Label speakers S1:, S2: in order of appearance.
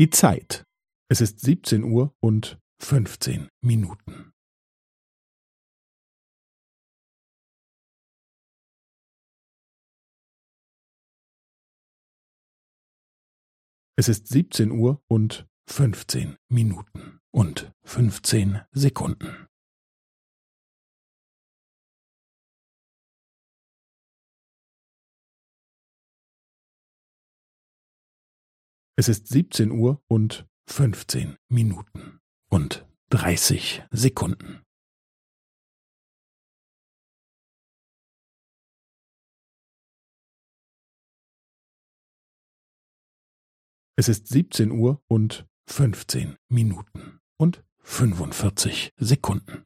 S1: Die Zeit. Es ist siebzehn Uhr und fünfzehn Minuten. Es ist siebzehn Uhr und fünfzehn Minuten und fünfzehn Sekunden. Es ist siebzehn Uhr und fünfzehn Minuten und dreißig Sekunden. Es ist siebzehn Uhr und fünfzehn Minuten und fünfundvierzig Sekunden.